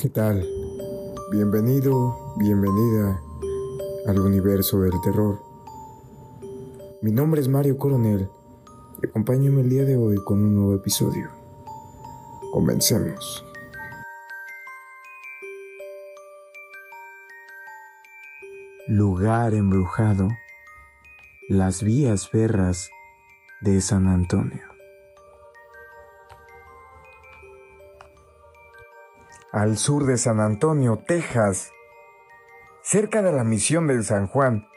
¿Qué tal? Bienvenido, bienvenida al universo del terror. Mi nombre es Mario Coronel y acompáñame el día de hoy con un nuevo episodio. Comencemos. Lugar embrujado. Las vías ferras de San Antonio. Al sur de San Antonio, Texas, cerca de la misión del San Juan,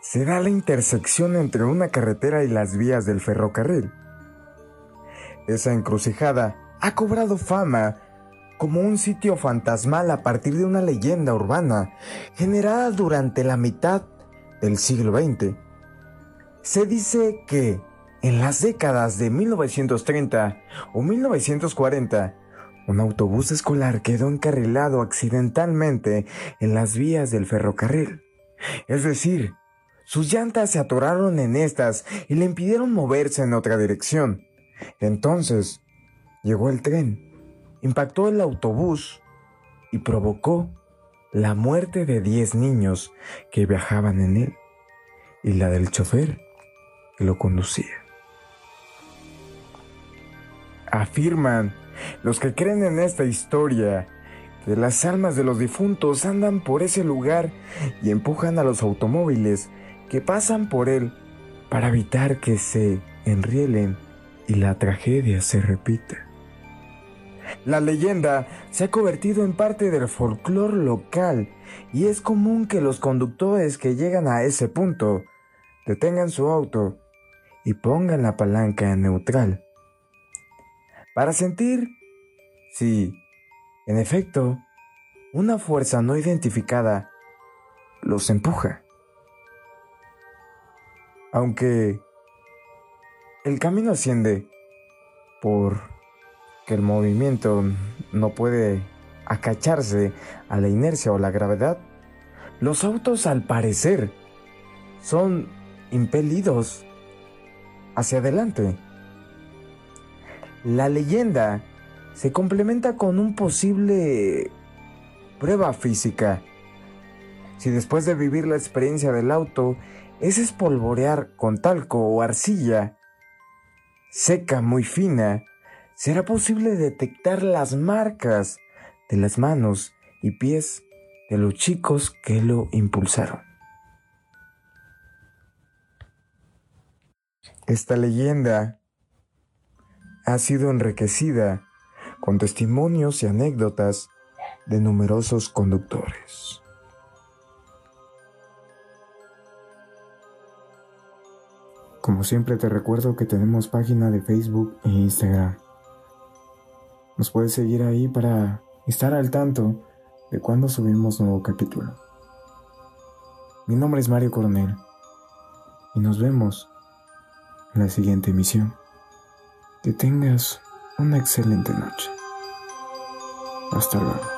se da la intersección entre una carretera y las vías del ferrocarril. Esa encrucijada ha cobrado fama como un sitio fantasmal a partir de una leyenda urbana generada durante la mitad del siglo XX. Se dice que en las décadas de 1930 o 1940, un autobús escolar quedó encarrilado accidentalmente en las vías del ferrocarril. Es decir, sus llantas se atoraron en estas y le impidieron moverse en otra dirección. Entonces, llegó el tren, impactó el autobús y provocó la muerte de 10 niños que viajaban en él y la del chofer que lo conducía. Afirman los que creen en esta historia, que las almas de los difuntos andan por ese lugar y empujan a los automóviles que pasan por él para evitar que se enrielen y la tragedia se repita. La leyenda se ha convertido en parte del folclore local y es común que los conductores que llegan a ese punto detengan su auto y pongan la palanca en neutral para sentir si, en efecto, una fuerza no identificada los empuja. Aunque el camino asciende por que el movimiento no puede acacharse a la inercia o la gravedad, los autos al parecer son impelidos hacia adelante. La leyenda se complementa con un posible prueba física. Si después de vivir la experiencia del auto es espolvorear con talco o arcilla seca muy fina, será posible detectar las marcas de las manos y pies de los chicos que lo impulsaron. Esta leyenda ha sido enriquecida con testimonios y anécdotas de numerosos conductores. Como siempre te recuerdo que tenemos página de Facebook e Instagram. Nos puedes seguir ahí para estar al tanto de cuando subimos nuevo capítulo. Mi nombre es Mario Coronel y nos vemos en la siguiente emisión. Que tengas una excelente noche. Hasta luego.